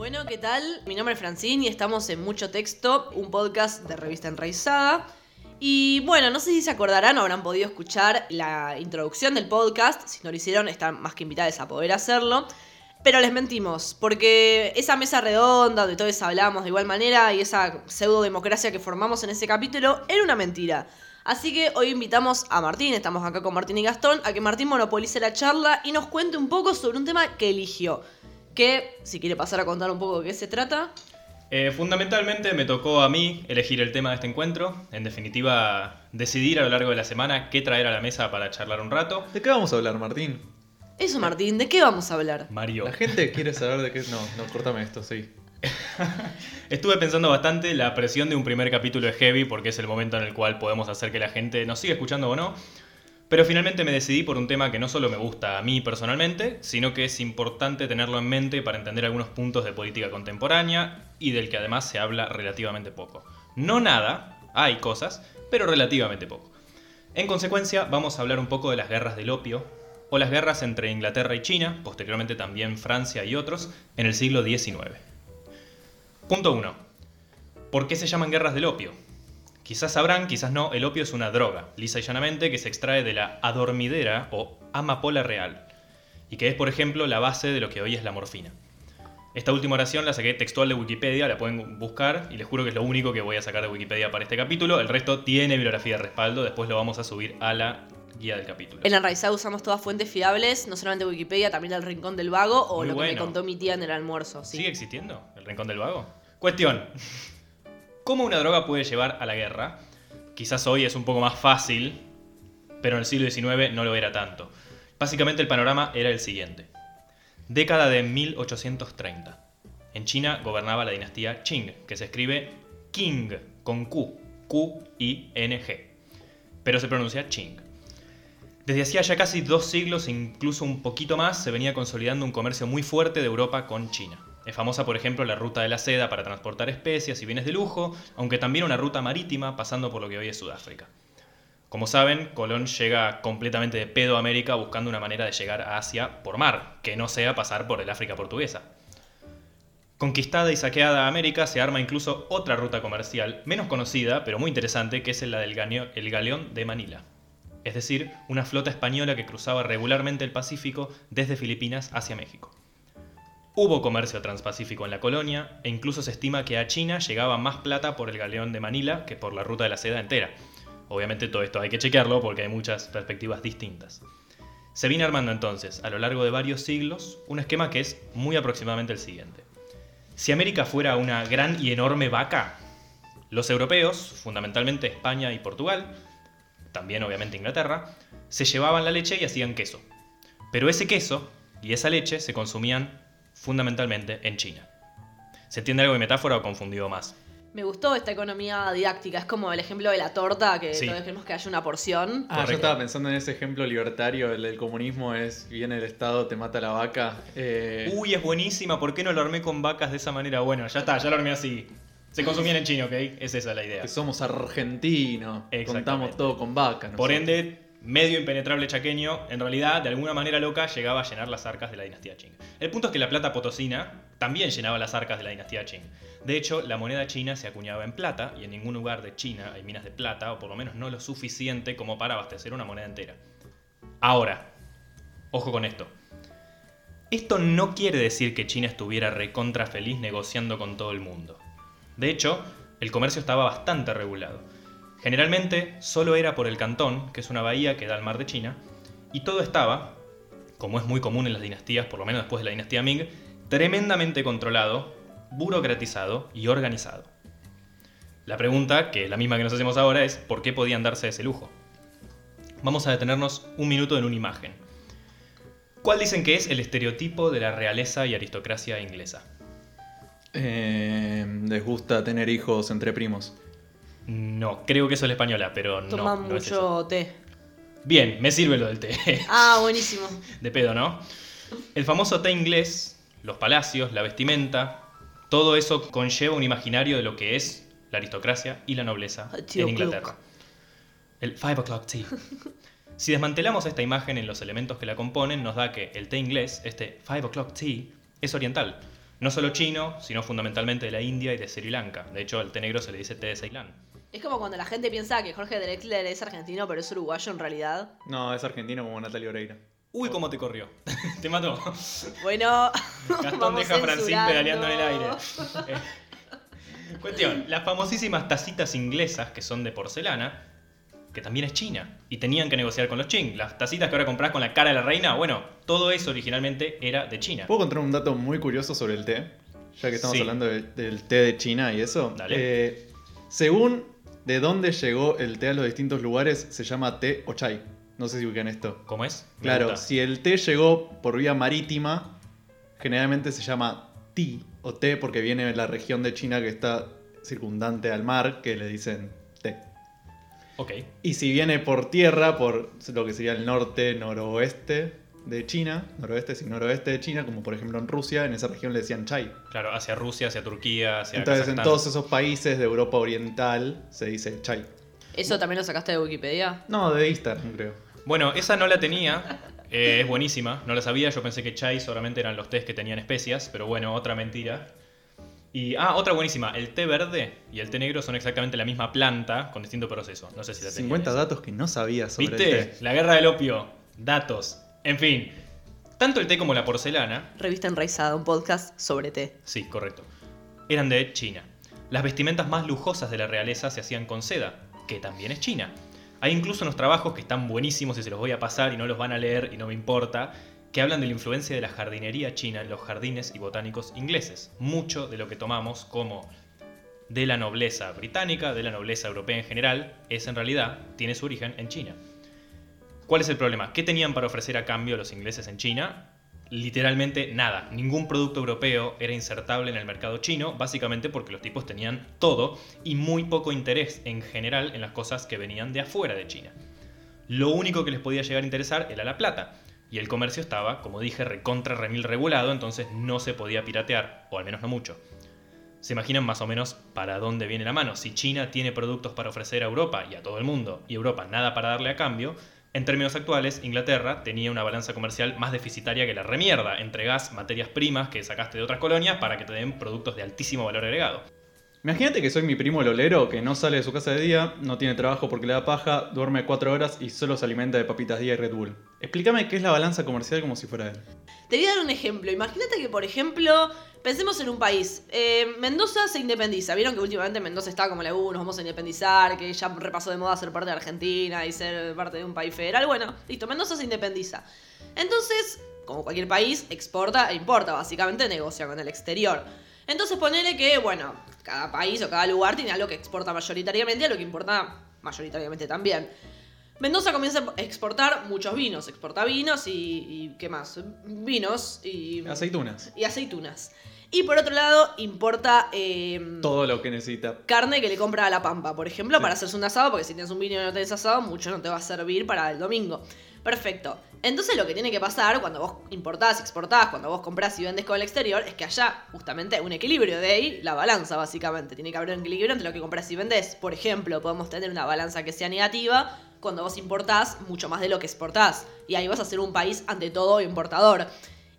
Bueno, ¿qué tal? Mi nombre es Francine y estamos en Mucho Texto, un podcast de revista enraizada. Y bueno, no sé si se acordarán o habrán podido escuchar la introducción del podcast. Si no lo hicieron, están más que invitados a poder hacerlo. Pero les mentimos, porque esa mesa redonda donde todos hablamos de igual manera y esa pseudo democracia que formamos en ese capítulo era una mentira. Así que hoy invitamos a Martín, estamos acá con Martín y Gastón, a que Martín monopolice la charla y nos cuente un poco sobre un tema que eligió. Que, si quiere pasar a contar un poco de qué se trata. Eh, fundamentalmente me tocó a mí elegir el tema de este encuentro. En definitiva, decidir a lo largo de la semana qué traer a la mesa para charlar un rato. ¿De qué vamos a hablar, Martín? Eso, Martín, ¿de qué vamos a hablar? Mario. La gente quiere saber de qué. No, no, córtame esto, sí. Estuve pensando bastante la presión de un primer capítulo de Heavy porque es el momento en el cual podemos hacer que la gente nos siga escuchando o no. Pero finalmente me decidí por un tema que no solo me gusta a mí personalmente, sino que es importante tenerlo en mente para entender algunos puntos de política contemporánea y del que además se habla relativamente poco. No nada, hay cosas, pero relativamente poco. En consecuencia, vamos a hablar un poco de las guerras del opio, o las guerras entre Inglaterra y China, posteriormente también Francia y otros, en el siglo XIX. Punto 1. ¿Por qué se llaman guerras del opio? Quizás sabrán, quizás no, el opio es una droga, lisa y llanamente, que se extrae de la adormidera o amapola real, y que es, por ejemplo, la base de lo que hoy es la morfina. Esta última oración la saqué textual de Wikipedia, la pueden buscar y les juro que es lo único que voy a sacar de Wikipedia para este capítulo. El resto tiene bibliografía de respaldo, después lo vamos a subir a la guía del capítulo. En Enraizado usamos todas fuentes fiables, no solamente Wikipedia, también el Rincón del Vago o Muy lo que me contó mi tía en el almuerzo. Sí. ¿Sigue existiendo el Rincón del Vago? Cuestión. ¿Cómo una droga puede llevar a la guerra? Quizás hoy es un poco más fácil, pero en el siglo XIX no lo era tanto. Básicamente el panorama era el siguiente. Década de 1830. En China gobernaba la dinastía Qing, que se escribe Qing con Q, Q-I-N-G, pero se pronuncia Qing. Desde hacía ya casi dos siglos, incluso un poquito más, se venía consolidando un comercio muy fuerte de Europa con China. Es famosa, por ejemplo, la ruta de la seda para transportar especias y bienes de lujo, aunque también una ruta marítima pasando por lo que hoy es Sudáfrica. Como saben, Colón llega completamente de pedo a América buscando una manera de llegar a Asia por mar, que no sea pasar por el África portuguesa. Conquistada y saqueada América, se arma incluso otra ruta comercial, menos conocida, pero muy interesante, que es la del galeón de Manila. Es decir, una flota española que cruzaba regularmente el Pacífico desde Filipinas hacia México. Hubo comercio transpacífico en la colonia e incluso se estima que a China llegaba más plata por el galeón de Manila que por la ruta de la seda entera. Obviamente todo esto hay que chequearlo porque hay muchas perspectivas distintas. Se viene armando entonces, a lo largo de varios siglos, un esquema que es muy aproximadamente el siguiente. Si América fuera una gran y enorme vaca, los europeos, fundamentalmente España y Portugal, también obviamente Inglaterra, se llevaban la leche y hacían queso. Pero ese queso y esa leche se consumían fundamentalmente en China. ¿Se entiende algo de metáfora o confundido más? Me gustó esta economía didáctica, es como el ejemplo de la torta, que Sí. todos queremos que haya una porción. Ah, yo estaba pensando en ese ejemplo libertario, el del comunismo es, viene el Estado, te mata la vaca. eh, Uy, es buenísima, ¿por qué no lo armé con vacas de esa manera? Bueno, ya está, ya lo armé así. Se consumían en China, ¿ok? Es esa la idea. que somos argentinos, contamos todo con vaca. Por ende, medio impenetrable chaqueño, en realidad, de alguna manera loca, llegaba a llenar las arcas de la dinastía Qing. El punto es que la plata potosina también llenaba las arcas de la dinastía Qing. De hecho, la moneda china se acuñaba en plata y en ningún lugar de China hay minas de plata, o por lo menos no lo suficiente como para abastecer una moneda entera. Ahora, ojo con esto. Esto no quiere decir que China estuviera recontra feliz negociando con todo el mundo. De hecho, el comercio estaba bastante regulado. Generalmente solo era por el Cantón, que es una bahía que da al mar de China, y todo estaba, como es muy común en las dinastías, por lo menos después de la dinastía Ming, tremendamente controlado, burocratizado y organizado. La pregunta, que es la misma que nos hacemos ahora, es ¿por qué podían darse ese lujo? Vamos a detenernos un minuto en una imagen. ¿Cuál dicen que es el estereotipo de la realeza y aristocracia inglesa? Eh, les gusta tener hijos entre primos. No, creo que eso es la española, pero no, Toman no es eso. mucho té. Bien, me sirve lo del té. Ah, buenísimo. De pedo, ¿no? El famoso té inglés, los palacios, la vestimenta, todo eso conlleva un imaginario de lo que es la aristocracia y la nobleza tío en Inglaterra. El 5 o'clock tea. Si desmantelamos esta imagen en los elementos que la componen, nos da que el té inglés, este 5 o'clock tea, es oriental. No solo chino, sino fundamentalmente de la India y de Sri Lanka. De hecho, al té negro se le dice té de Ceilán. Es como cuando la gente piensa que Jorge Drexler es argentino, pero es uruguayo en realidad. No, es argentino como Natalia Oreira. Uy, cómo te corrió. te mató. Bueno, Gastón vamos deja a Francín censurando. pedaleando en el aire. Eh, Cuestión, las famosísimas tacitas inglesas que son de porcelana, que también es China, y tenían que negociar con los Qing. Las tacitas que ahora compras con la cara de la reina, bueno, todo eso originalmente era de China. ¿Puedo contar un dato muy curioso sobre el té? Ya que estamos Sí. hablando de- del té de China y eso. Dale. Eh, según de dónde llegó el té a los distintos lugares, se llama té o chai. No sé si ubican esto. ¿Cómo es? Me Claro, gusta. si el té llegó por vía marítima, generalmente se llama ti o té porque viene de la región de China que está circundante al mar, que le dicen té. Ok. Y si viene por tierra, por lo que sería el norte, noroeste de China, noroeste y noroeste de China, como por ejemplo en Rusia, en esa región le decían chai. Claro, hacia Rusia, hacia Turquía, hacia Entonces en todos esos países de Europa Oriental se dice chai. ¿Eso también lo sacaste de Wikipedia? No, de Instagram creo. Bueno, esa no la tenía. eh, es buenísima. No la sabía. Yo pensé que chai solamente eran los tés que tenían especias. Pero bueno, otra mentira. Y, ah, otra buenísima. El té verde y el té negro son exactamente la misma planta con distinto proceso. No sé si la tenían 50 esa. datos que no sabía sobre ¿Viste? el té. La guerra del opio. Datos. En fin. Tanto el té como la porcelana Revista Enraizada, un podcast sobre té. Sí, correcto. Eran de China. Las vestimentas más lujosas de la realeza se hacían con seda, que también es China. Hay incluso unos trabajos que están buenísimos y se los voy a pasar y no los van a leer y no me importa, que hablan de la influencia de la jardinería china en los jardines y botánicos ingleses. Mucho de lo que tomamos como de la nobleza británica, de la nobleza europea en general, es en realidad, tiene su origen en China. ¿Cuál es el problema? ¿Qué tenían para ofrecer a cambio los ingleses en China? Literalmente nada. Ningún producto europeo era insertable en el mercado chino, básicamente porque los tipos tenían todo y muy poco interés en general en las cosas que venían de afuera de China. Lo único que les podía llegar a interesar era la plata. Y el comercio estaba, como dije, recontra remil regulado, entonces no se podía piratear, o al menos no mucho. Se imaginan más o menos para dónde viene la mano. Si China tiene productos para ofrecer a Europa y a todo el mundo, y Europa nada para darle a cambio, en términos actuales, Inglaterra tenía una balanza comercial más deficitaria que la remierda. Entregás materias primas que sacaste de otras colonias para que te den productos de altísimo valor agregado. Imagínate que soy mi primo Lolero, que no sale de su casa de día, no tiene trabajo porque le da paja, duerme 4 horas y solo se alimenta de papitas día y Red Bull. Explícame qué es la balanza comercial como si fuera él. Te voy a dar un ejemplo. Imagínate que, por ejemplo, pensemos en un país. Eh, Mendoza se independiza. Vieron que últimamente Mendoza está como la U, nos vamos a independizar, que ya repasó de moda ser parte de Argentina y ser parte de un país federal. Bueno, listo, Mendoza se independiza. Entonces, como cualquier país, exporta e importa, básicamente negocia con el exterior. Entonces ponele que, bueno, cada país o cada lugar tiene algo que exporta mayoritariamente y algo que importa mayoritariamente también. Mendoza comienza a exportar muchos vinos, exporta vinos y, y ¿qué más? Vinos y, Aceitunas. y aceitunas. Y por otro lado, importa eh, Todo lo que necesita. carne que le compra a la pampa, por ejemplo, Sí. para hacerse un asado, porque si tienes un vino y no tenés asado, mucho no te va a servir para el domingo. Perfecto. Entonces lo que tiene que pasar cuando vos importás, exportás, cuando vos comprás y vendés con el exterior, es que haya justamente un equilibrio de ahí, la balanza básicamente. Tiene que haber un equilibrio entre lo que compras y vendés. Por ejemplo, podemos tener una balanza que sea negativa cuando vos importás mucho más de lo que exportás. Y ahí vas a ser un país ante todo importador.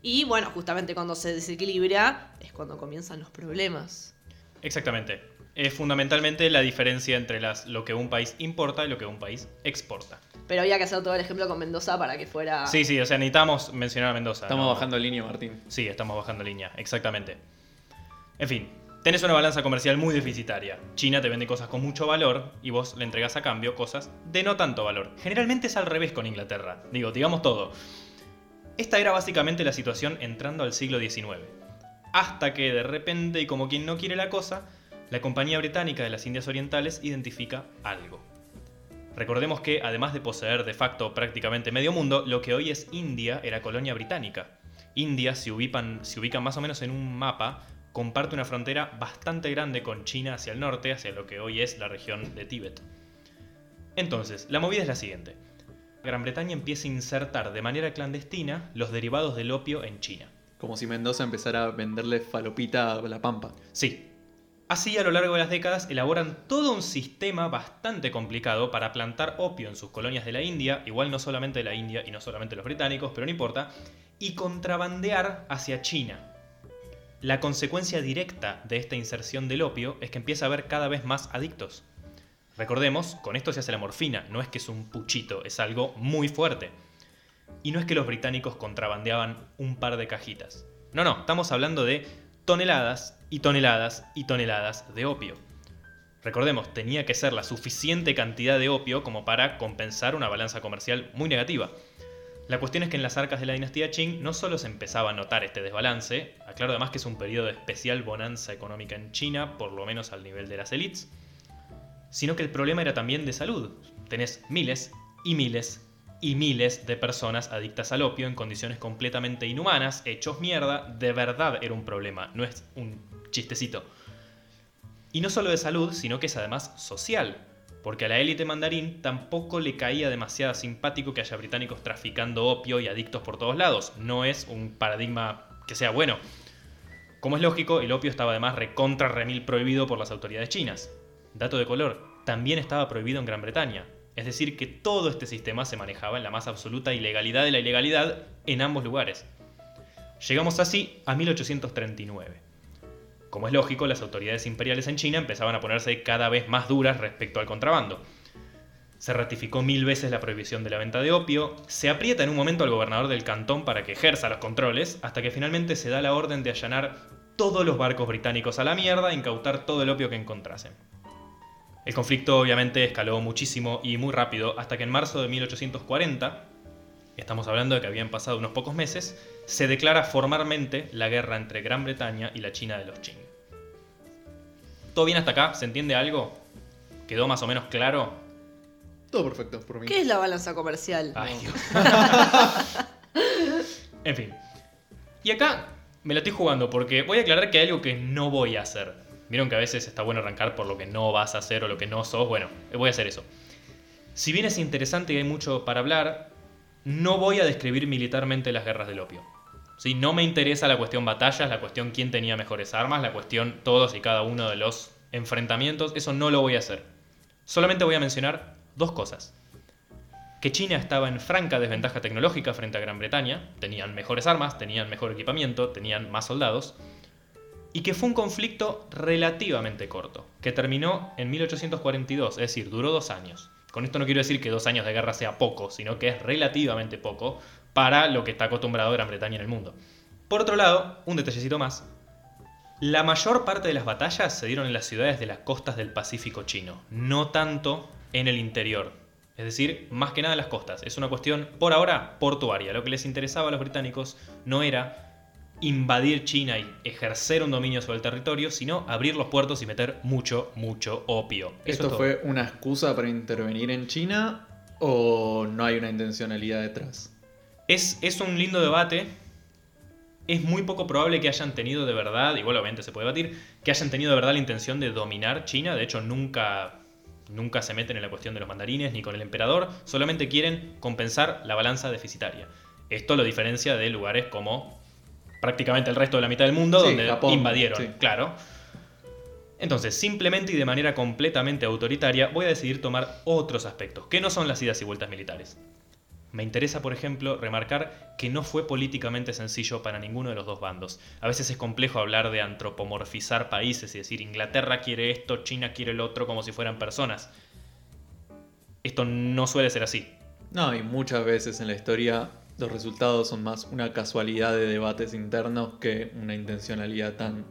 Y bueno, justamente cuando se desequilibra es cuando comienzan los problemas. Exactamente. Es fundamentalmente la diferencia entre las, lo que un país importa y lo que un país exporta. Pero había que hacer todo el ejemplo con Mendoza para que fuera... Sí, sí, o sea, necesitamos mencionar a Mendoza. Estamos ¿no? bajando línea, Martín. Sí, estamos bajando línea, exactamente. En fin, tenés una balanza comercial muy deficitaria. China te vende cosas con mucho valor y vos le entregás a cambio cosas de no tanto valor. Generalmente es al revés con Inglaterra. Digo, digamos todo. Esta era básicamente la situación entrando al siglo XIX. Hasta que de repente, y como quien no quiere la cosa, la Compañía Británica de las Indias Orientales identifica algo. Recordemos que, además de poseer de facto prácticamente medio mundo, lo que hoy es India era colonia británica. India, ubican, si ubican más o menos en un mapa, comparte una frontera bastante grande con China hacia el norte, hacia lo que hoy es la región de Tíbet. Entonces, la movida es la siguiente. Gran Bretaña empieza a insertar de manera clandestina los derivados del opio en China. Como si Mendoza empezara a venderle falopita a la pampa. Sí. Así, a lo largo de las décadas, elaboran todo un sistema bastante complicado para plantar opio en sus colonias de la India, igual no solamente de la India y no solamente los británicos, pero no importa, y contrabandear hacia China. La consecuencia directa de esta inserción del opio es que empieza a haber cada vez más adictos. Recordemos, con esto se hace la morfina, no es que es un puchito, es algo muy fuerte. Y no es que los británicos contrabandeaban un par de cajitas. No, no, estamos hablando de toneladas y toneladas y toneladas de opio. Recordemos, tenía que ser la suficiente cantidad de opio como para compensar una balanza comercial muy negativa. La cuestión es que en las arcas de la dinastía Qing no solo se empezaba a notar este desbalance, aclaro además que es un periodo de especial bonanza económica en China, por lo menos al nivel de las élites, sino que el problema era también de salud. Tenés miles y miles y miles de personas adictas al opio en condiciones completamente inhumanas, hechos mierda, de verdad era un problema, no es un chistecito. Y no solo de salud, sino que es además social, porque a la élite mandarín tampoco le caía demasiado simpático que haya británicos traficando opio y adictos por todos lados, no es un paradigma que sea bueno. Como es lógico, el opio estaba además recontra remil prohibido por las autoridades chinas. Dato de color, también estaba prohibido en Gran Bretaña. Es decir, que todo este sistema se manejaba en la más absoluta ilegalidad de la ilegalidad en ambos lugares. Llegamos así a 1839. Como es lógico, las autoridades imperiales en China empezaban a ponerse cada vez más duras respecto al contrabando. Se ratificó mil veces la prohibición de la venta de opio, se aprieta en un momento al gobernador del cantón para que ejerza los controles, hasta que finalmente se da la orden de allanar todos los barcos británicos a la mierda e incautar todo el opio que encontrasen. El conflicto obviamente escaló muchísimo y muy rápido hasta que en marzo de 1840, estamos hablando de que habían pasado unos pocos meses, se declara formalmente la guerra entre Gran Bretaña y la China de los Qing. ¿Todo bien hasta acá? ¿Se entiende algo? ¿Quedó más o menos claro? Todo perfecto por mí. ¿Qué es la balanza comercial? Ay, Dios. en fin. Y acá me la estoy jugando porque voy a aclarar que hay algo que no voy a hacer. Vieron que a veces está bueno arrancar por lo que no vas a hacer o lo que no sos. Bueno, voy a hacer eso. Si bien es interesante y hay mucho para hablar, no voy a describir militarmente las guerras del opio. ¿Sí? No me interesa la cuestión batallas, la cuestión quién tenía mejores armas, la cuestión todos y cada uno de los enfrentamientos. Eso no lo voy a hacer. Solamente voy a mencionar dos cosas. Que China estaba en franca desventaja tecnológica frente a Gran Bretaña, tenían mejores armas, tenían mejor equipamiento, tenían más soldados, y que fue un conflicto relativamente corto, que terminó en 1842, es decir, duró dos años. Con esto no quiero decir que dos años de guerra sea poco, sino que es relativamente poco para lo que está acostumbrado Gran Bretaña en el mundo. Por otro lado, un detallecito más, la mayor parte de las batallas se dieron en las ciudades de las costas del Pacífico chino, no tanto en el interior. Es decir, más que nada en las costas. Es una cuestión, por ahora, portuaria. Lo que les interesaba a los británicos no era invadir China y ejercer un dominio sobre el territorio, sino abrir los puertos y meter mucho, mucho opio. Eso ¿Esto es fue una excusa para intervenir en China o no hay una intencionalidad detrás? Es, es un lindo debate. Es muy poco probable que hayan tenido de verdad, igual obviamente se puede debatir, que hayan tenido de verdad la intención de dominar China. De hecho, nunca, nunca se meten en la cuestión de los mandarines ni con el emperador. Solamente quieren compensar la balanza deficitaria. Esto lo diferencia de lugares como prácticamente el resto de la mitad del mundo, Sí, donde Japón, invadieron, sí. claro. Entonces, simplemente y de manera completamente autoritaria, voy a decidir tomar otros aspectos, que no son las idas y vueltas militares. Me interesa, por ejemplo, remarcar que no fue políticamente sencillo para ninguno de los dos bandos. A veces es complejo hablar de antropomorfizar países y decir Inglaterra quiere esto, China quiere el otro, como si fueran personas. Esto no suele ser así. No, y muchas veces en la historia los resultados son más una casualidad de debates internos que una intencionalidad tan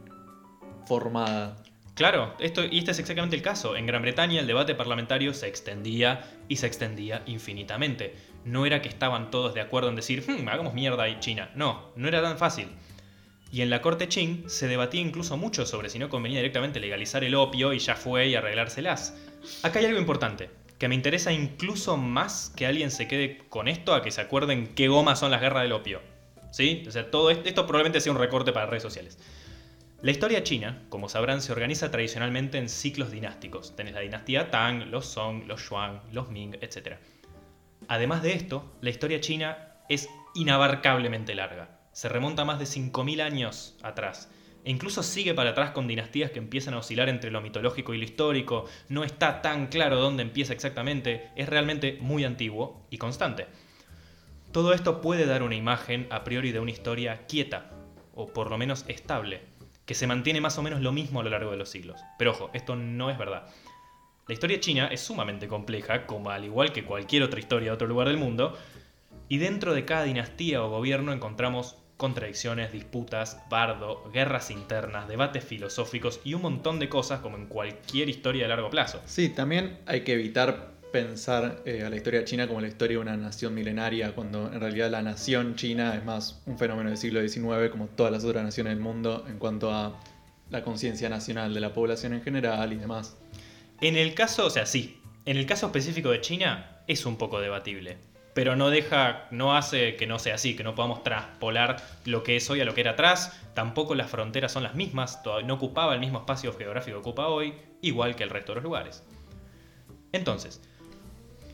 formada. Claro, esto, y este es exactamente el caso. En Gran Bretaña el debate parlamentario se extendía y se extendía infinitamente. No era que estaban todos de acuerdo en decir, "Hmm, hagamos mierda ahí China. No, no era tan fácil. Y en la corte Qing se debatía incluso mucho sobre si no convenía directamente legalizar el opio y ya fue y arreglárselas. Acá hay algo importante, que me interesa incluso más que alguien se quede con esto a que se acuerden qué gomas son las guerras del opio. ¿Sí? O sea, todo esto, esto probablemente sea un recorte para redes sociales. La historia china, como sabrán, se organiza tradicionalmente en ciclos dinásticos. Tenés la dinastía Tang, los Song, los Xuan, los Ming, etc. Además de esto, la historia china es inabarcablemente larga. Se remonta más de 5.000 años atrás. E incluso sigue para atrás con dinastías que empiezan a oscilar entre lo mitológico y lo histórico. No está tan claro dónde empieza exactamente. Es realmente muy antiguo y constante. Todo esto puede dar una imagen a priori de una historia quieta, o por lo menos estable. que se mantiene más o menos lo mismo a lo largo de los siglos. Pero ojo, esto no es verdad. La historia china es sumamente compleja, como al igual que cualquier otra historia de otro lugar del mundo, y dentro de cada dinastía o gobierno encontramos contradicciones, disputas, bardo, guerras internas, debates filosóficos y un montón de cosas como en cualquier historia de largo plazo. Sí, también hay que evitar pensar eh, a la historia china como la historia de una nación milenaria, cuando en realidad la nación china es más un fenómeno del siglo XIX, como todas las otras naciones del mundo, en cuanto a la conciencia nacional de la población en general y demás. En el caso, o sea, sí, en el caso específico de China es un poco debatible pero no deja, no hace que no sea así, que no podamos traspolar lo que es hoy a lo que era atrás. Tampoco las fronteras son las mismas, no ocupaba el mismo espacio geográfico que ocupa hoy, igual que el resto de los lugares. Entonces,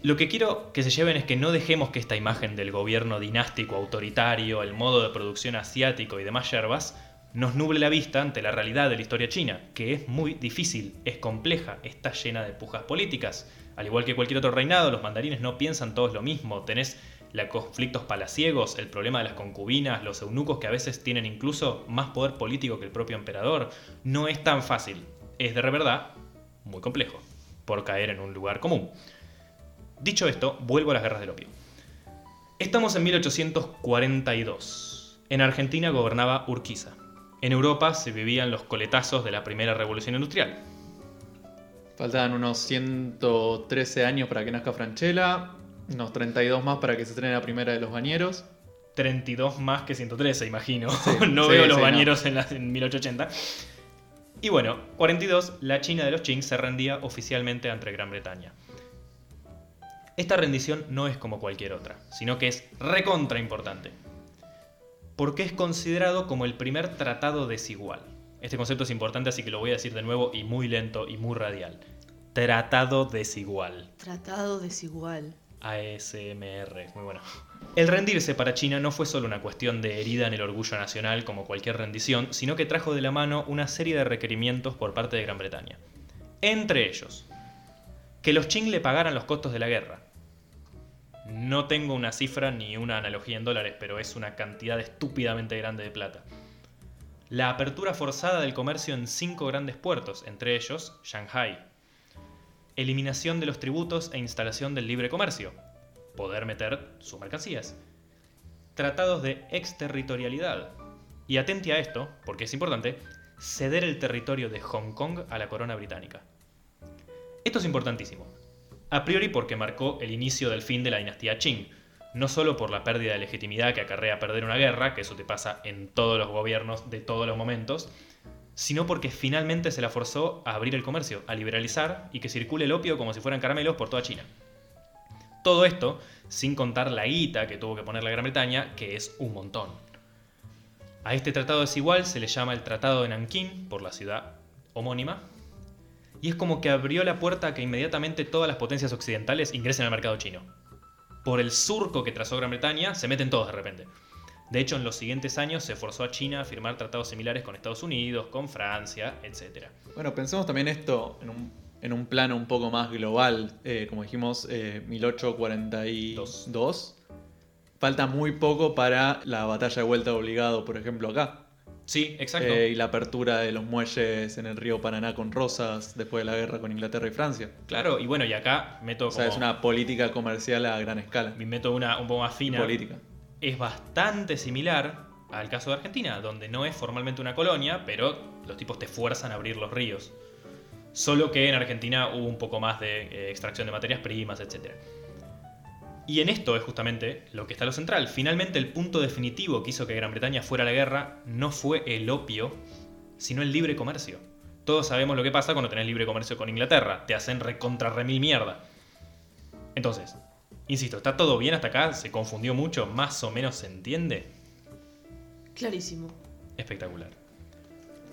lo que quiero que se lleven es que no dejemos que esta imagen del gobierno dinástico, autoritario, el modo de producción asiático y demás yerbas nos nuble la vista ante la realidad de la historia china, que es muy difícil, es compleja, está llena de pujas políticas. Al igual que cualquier otro reinado, los mandarines no piensan todos lo mismo. Tenés los conflictos palaciegos, el problema de las concubinas, los eunucos que a veces tienen incluso más poder político que el propio emperador. No es tan fácil. Es de verdad muy complejo, por caer en un lugar común. Dicho esto, vuelvo a las guerras del opio. Estamos en 1842. En Argentina gobernaba Urquiza. En Europa se vivían los coletazos de la primera revolución industrial. Faltaban unos 113 años para que nazca Franchella, unos 32 más para que se estrene la primera de los bañeros. 32 más que 113, imagino. no veo los bañeros en, en 1880. Y bueno, 42, la China de los Qing se rendía oficialmente ante Gran Bretaña. Esta rendición no es como cualquier otra, sino que es recontra importante. Porque es considerado como el primer tratado desigual. Este concepto es importante, así que lo voy a decir de nuevo y muy lento y muy radial. Tratado desigual. Tratado desigual. ASMR, muy bueno. El rendirse para China no fue solo una cuestión de herida en el orgullo nacional como cualquier rendición, sino que trajo de la mano una serie de requerimientos por parte de Gran Bretaña. Entre ellos, que los Qing le pagaran los costos de la guerra. No tengo una cifra ni una analogía en dólares, pero es una cantidad estúpidamente grande de plata. La apertura forzada del comercio en cinco grandes puertos, entre ellos Shanghai, eliminación de los tributos e instalación del libre comercio, poder meter sus mercancías, tratados de exterritorialidad, y atente a esto, porque es importante, ceder el territorio de Hong Kong a la corona británica. Esto es importantísimo, a priori porque marcó el inicio del fin de la dinastía Qing, no solo por la pérdida de legitimidad que acarrea perder una guerra, que eso te pasa en todos los gobiernos de todos los momentos, sino porque finalmente se la forzó a abrir el comercio, a liberalizar y que circule el opio como si fueran caramelos por toda China. Todo esto sin contar la guita que tuvo que poner la Gran Bretaña, que es un montón. A este tratado desigual se le llama el Tratado de Nankín, por la ciudad homónima, y es como que abrió la puerta a que inmediatamente todas las potencias occidentales ingresen al mercado chino por el surco que trazó Gran Bretaña, se meten todos de repente. De hecho, en los siguientes años se forzó a China a firmar tratados similares con Estados Unidos, con Francia, etc. Bueno, pensemos también esto en un, plano un poco más global. Eh, como dijimos, 1842. Eh, Falta muy poco para la batalla de vuelta obligado, por ejemplo, acá. Sí, exacto. Eh, y la apertura de los muelles en el río Paraná con Rosas después de la guerra con Inglaterra y Francia. Claro, y bueno, y acá meto O sea, es una política comercial a gran escala. Me meto una un poco más fina. Política. Es bastante similar al caso de Argentina, donde no es formalmente una colonia, pero los tipos te fuerzan a abrir los ríos. Solo que en Argentina hubo un poco más de eh, extracción de materias primas, etcétera. Y en esto es justamente lo que está lo central. Finalmente el punto definitivo que hizo que Gran Bretaña fuera a la guerra no fue el opio, sino el libre comercio. Todos sabemos lo que pasa cuando tenés libre comercio con Inglaterra. Te hacen recontra remil mierda. Entonces, insisto, ¿está todo bien hasta acá? ¿Se confundió mucho? ¿Más o menos se entiende? Clarísimo. Espectacular.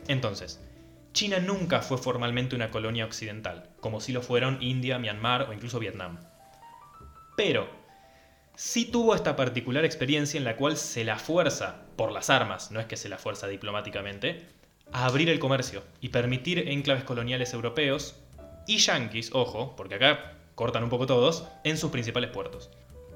Entonces, China nunca fue formalmente una colonia occidental, como si lo fueron India, Myanmar o incluso Vietnam. Pero sí tuvo esta particular experiencia en la cual se la fuerza por las armas, no es que se la fuerza diplomáticamente, a abrir el comercio y permitir enclaves coloniales europeos y yanquis, ojo, porque acá cortan un poco todos, en sus principales puertos.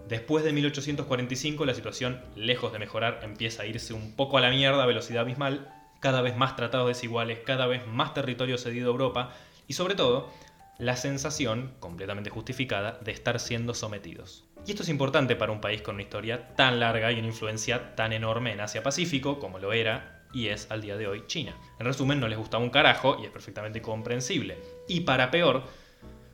Después de 1845 la situación, lejos de mejorar, empieza a irse un poco a la mierda a velocidad abismal, cada vez más tratados desiguales, cada vez más territorio cedido a Europa y sobre todo la sensación, completamente justificada, de estar siendo sometidos. Y esto es importante para un país con una historia tan larga y una influencia tan enorme en Asia-Pacífico como lo era y es al día de hoy China. En resumen, no les gustaba un carajo y es perfectamente comprensible. Y para peor,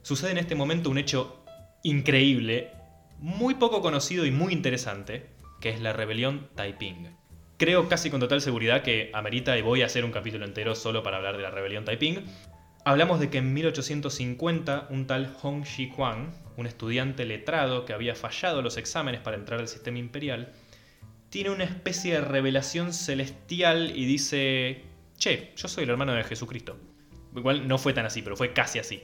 sucede en este momento un hecho increíble, muy poco conocido y muy interesante, que es la rebelión Taiping. Creo casi con total seguridad que amerita y voy a hacer un capítulo entero solo para hablar de la rebelión Taiping. Hablamos de que en 1850 un tal Hong Xiquan, un estudiante letrado que había fallado los exámenes para entrar al sistema imperial, tiene una especie de revelación celestial y dice, che, yo soy el hermano de Jesucristo. Igual no fue tan así, pero fue casi así.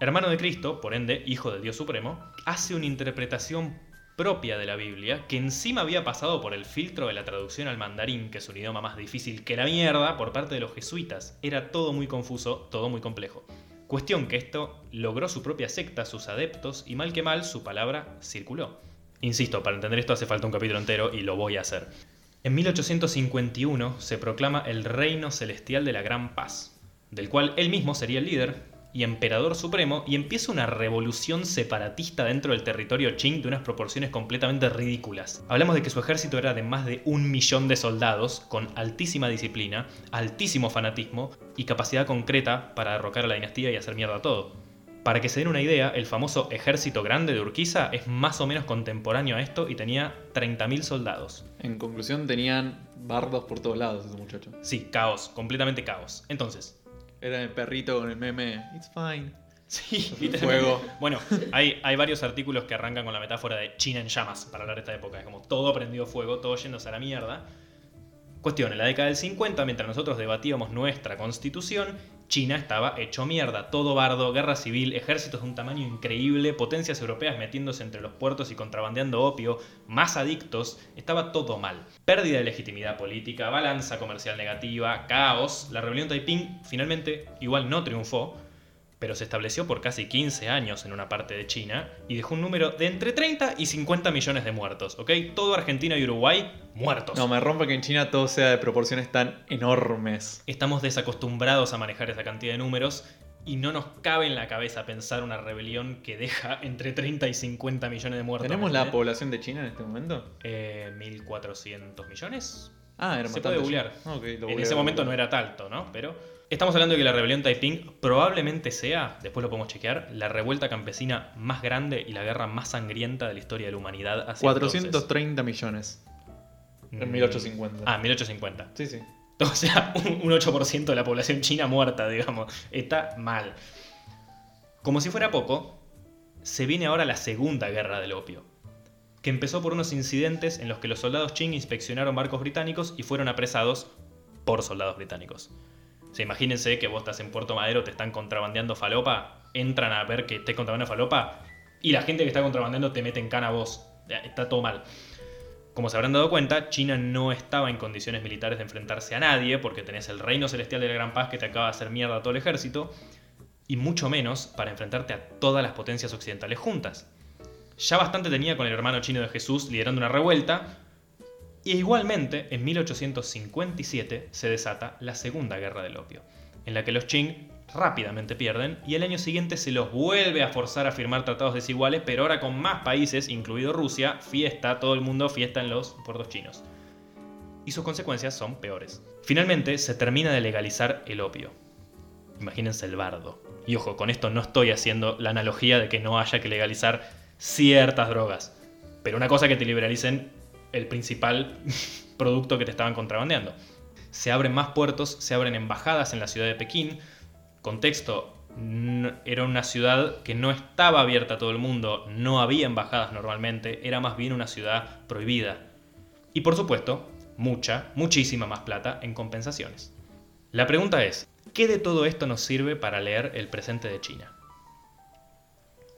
Hermano de Cristo, por ende, hijo del Dios Supremo, hace una interpretación propia de la Biblia, que encima había pasado por el filtro de la traducción al mandarín, que es un idioma más difícil que la mierda, por parte de los jesuitas. Era todo muy confuso, todo muy complejo. Cuestión que esto logró su propia secta, sus adeptos, y mal que mal su palabra circuló. Insisto, para entender esto hace falta un capítulo entero y lo voy a hacer. En 1851 se proclama el Reino Celestial de la Gran Paz, del cual él mismo sería el líder, y emperador supremo y empieza una revolución separatista dentro del territorio Qing de unas proporciones completamente ridículas. Hablamos de que su ejército era de más de un millón de soldados, con altísima disciplina, altísimo fanatismo y capacidad concreta para derrocar a la dinastía y hacer mierda todo. Para que se den una idea, el famoso ejército grande de Urquiza es más o menos contemporáneo a esto y tenía 30.000 soldados. En conclusión, tenían bardos por todos lados ese muchacho. Sí, caos, completamente caos. Entonces, era el perrito con el meme, it's fine. Sí, Fuego. Bueno, hay, hay varios artículos que arrancan con la metáfora de China en llamas para hablar de esta época. Es como todo prendido fuego, todo yéndose a la mierda. Cuestión, en la década del 50, mientras nosotros debatíamos nuestra constitución, China estaba hecho mierda, todo bardo, guerra civil, ejércitos de un tamaño increíble, potencias europeas metiéndose entre los puertos y contrabandeando opio, más adictos, estaba todo mal. Pérdida de legitimidad política, balanza comercial negativa, caos, la rebelión Taiping finalmente igual no triunfó, pero se estableció por casi 15 años en una parte de China y dejó un número de entre 30 y 50 millones de muertos, ¿ok? Todo Argentina y Uruguay muertos. No, me rompe que en China todo sea de proporciones tan enormes. Estamos desacostumbrados a manejar esa cantidad de números y no nos cabe en la cabeza pensar una rebelión que deja entre 30 y 50 millones de muertos. ¿Tenemos la población de China en este momento? Eh, 1.400 millones. Ah, era Se puede googlear. Okay, en ese momento no era tanto, ¿no? Pero Estamos hablando de que la rebelión Taiping probablemente sea, después lo podemos chequear, la revuelta campesina más grande y la guerra más sangrienta de la historia de la humanidad. Hacia 430 millones. En 1850. Mm. Ah, 1850. Sí, sí. O sea, un 8% de la población china muerta, digamos. Está mal. Como si fuera poco, se viene ahora la segunda guerra del opio, que empezó por unos incidentes en los que los soldados Qing inspeccionaron barcos británicos y fueron apresados por soldados británicos. O sea, imagínense que vos estás en Puerto Madero, te están contrabandeando falopa, entran a ver que estés contrabandeando falopa y la gente que está contrabandeando te mete en cana a vos. Está todo mal. Como se habrán dado cuenta, China no estaba en condiciones militares de enfrentarse a nadie porque tenés el reino celestial de la Gran Paz que te acaba de hacer mierda a todo el ejército y mucho menos para enfrentarte a todas las potencias occidentales juntas. Ya bastante tenía con el hermano chino de Jesús liderando una revuelta, y igualmente, en 1857 se desata la Segunda Guerra del Opio, en la que los Qing rápidamente pierden y el año siguiente se los vuelve a forzar a firmar tratados desiguales, pero ahora con más países, incluido Rusia, fiesta, todo el mundo fiesta en los puertos chinos. Y sus consecuencias son peores. Finalmente se termina de legalizar el opio. Imagínense el bardo. Y ojo, con esto no estoy haciendo la analogía de que no haya que legalizar ciertas drogas. Pero una cosa que te liberalicen el principal producto que te estaban contrabandeando. Se abren más puertos, se abren embajadas en la ciudad de Pekín. Contexto, era una ciudad que no estaba abierta a todo el mundo, no había embajadas normalmente, era más bien una ciudad prohibida. Y por supuesto, mucha, muchísima más plata en compensaciones. La pregunta es, ¿qué de todo esto nos sirve para leer el presente de China?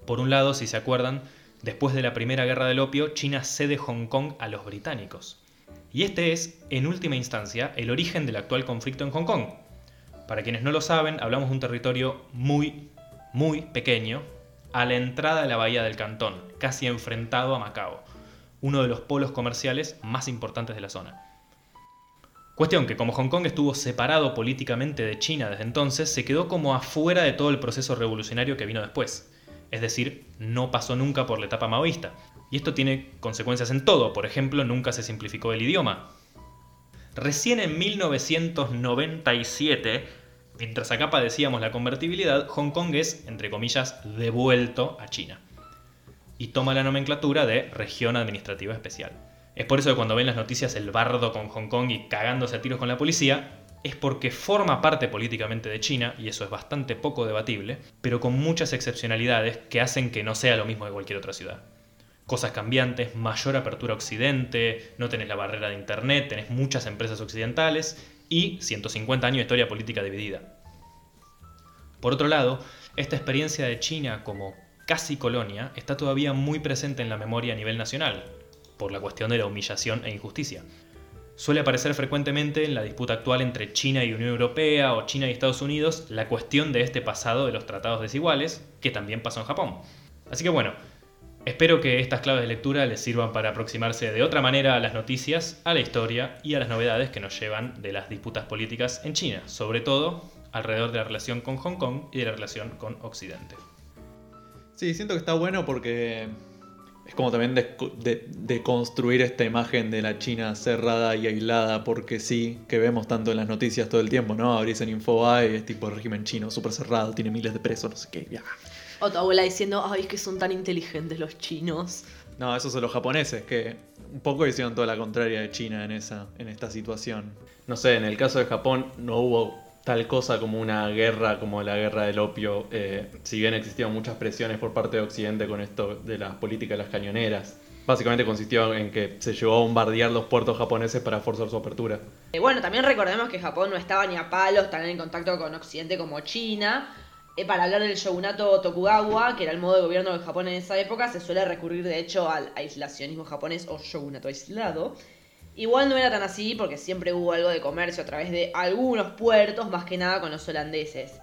Por un lado, si se acuerdan, Después de la Primera Guerra del Opio, China cede Hong Kong a los británicos. Y este es, en última instancia, el origen del actual conflicto en Hong Kong. Para quienes no lo saben, hablamos de un territorio muy, muy pequeño, a la entrada de la bahía del Cantón, casi enfrentado a Macao, uno de los polos comerciales más importantes de la zona. Cuestión que como Hong Kong estuvo separado políticamente de China desde entonces, se quedó como afuera de todo el proceso revolucionario que vino después. Es decir, no pasó nunca por la etapa maoísta. Y esto tiene consecuencias en todo. Por ejemplo, nunca se simplificó el idioma. Recién en 1997, mientras acá padecíamos la convertibilidad, Hong Kong es, entre comillas, devuelto a China. Y toma la nomenclatura de región administrativa especial. Es por eso que cuando ven las noticias el bardo con Hong Kong y cagándose a tiros con la policía, es porque forma parte políticamente de China, y eso es bastante poco debatible, pero con muchas excepcionalidades que hacen que no sea lo mismo que cualquier otra ciudad. Cosas cambiantes, mayor apertura a Occidente, no tenés la barrera de Internet, tenés muchas empresas occidentales y 150 años de historia política dividida. Por otro lado, esta experiencia de China como casi colonia está todavía muy presente en la memoria a nivel nacional, por la cuestión de la humillación e injusticia. Suele aparecer frecuentemente en la disputa actual entre China y Unión Europea o China y Estados Unidos la cuestión de este pasado de los tratados desiguales, que también pasó en Japón. Así que bueno, espero que estas claves de lectura les sirvan para aproximarse de otra manera a las noticias, a la historia y a las novedades que nos llevan de las disputas políticas en China, sobre todo alrededor de la relación con Hong Kong y de la relación con Occidente. Sí, siento que está bueno porque es como también de, construir esta imagen de la China cerrada y aislada, porque sí, que vemos tanto en las noticias todo el tiempo, ¿no? Abrís en Infobae, es tipo régimen chino, súper cerrado, tiene miles de presos, no sé qué, ya. O tu abuela diciendo, ay, es que son tan inteligentes los chinos. No, esos son los japoneses, que un poco hicieron toda la contraria de China en, esa, en esta situación. No sé, en el caso de Japón no hubo tal cosa como una guerra, como la guerra del opio, eh, si bien existieron muchas presiones por parte de Occidente con esto de las políticas de las cañoneras. Básicamente consistió en que se llevó a bombardear los puertos japoneses para forzar su apertura. Eh, bueno, también recordemos que Japón no estaba ni a palos tan en contacto con Occidente como China. Eh, para hablar del shogunato Tokugawa, que era el modo de gobierno de Japón en esa época, se suele recurrir de hecho al aislacionismo japonés o shogunato aislado. Igual no era tan así porque siempre hubo algo de comercio a través de algunos puertos, más que nada con los holandeses.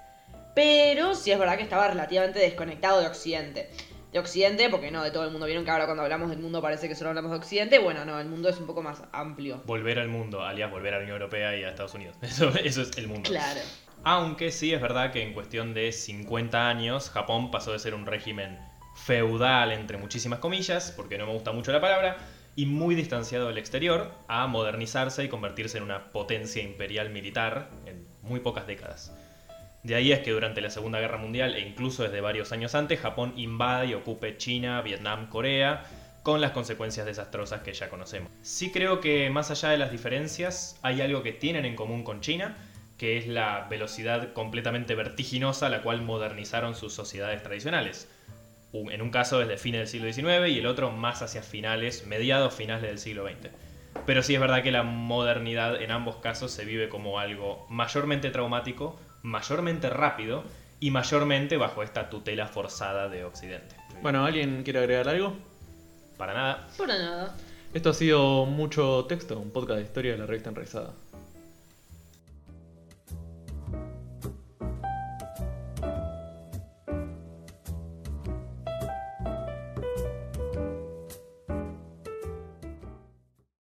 Pero sí es verdad que estaba relativamente desconectado de Occidente. De Occidente, porque no, de todo el mundo. Vieron que ahora cuando hablamos del mundo parece que solo hablamos de Occidente. Bueno, no, el mundo es un poco más amplio. Volver al mundo, alias volver a la Unión Europea y a Estados Unidos. Eso, eso es el mundo. Claro. Aunque sí es verdad que en cuestión de 50 años, Japón pasó de ser un régimen feudal, entre muchísimas comillas, porque no me gusta mucho la palabra, y muy distanciado del exterior a modernizarse y convertirse en una potencia imperial militar en muy pocas décadas. De ahí es que durante la Segunda Guerra Mundial e incluso desde varios años antes, Japón invade y ocupe China, Vietnam, Corea, con las consecuencias desastrosas que ya conocemos. Sí creo que más allá de las diferencias, hay algo que tienen en común con China, que es la velocidad completamente vertiginosa a la cual modernizaron sus sociedades tradicionales en un caso desde fines del siglo XIX y el otro más hacia finales, mediados finales del siglo XX. Pero sí es verdad que la modernidad en ambos casos se vive como algo mayormente traumático, mayormente rápido y mayormente bajo esta tutela forzada de Occidente. Bueno, ¿alguien quiere agregar algo? Para nada. Para nada. Esto ha sido mucho texto, un podcast de historia de la revista Enraizada.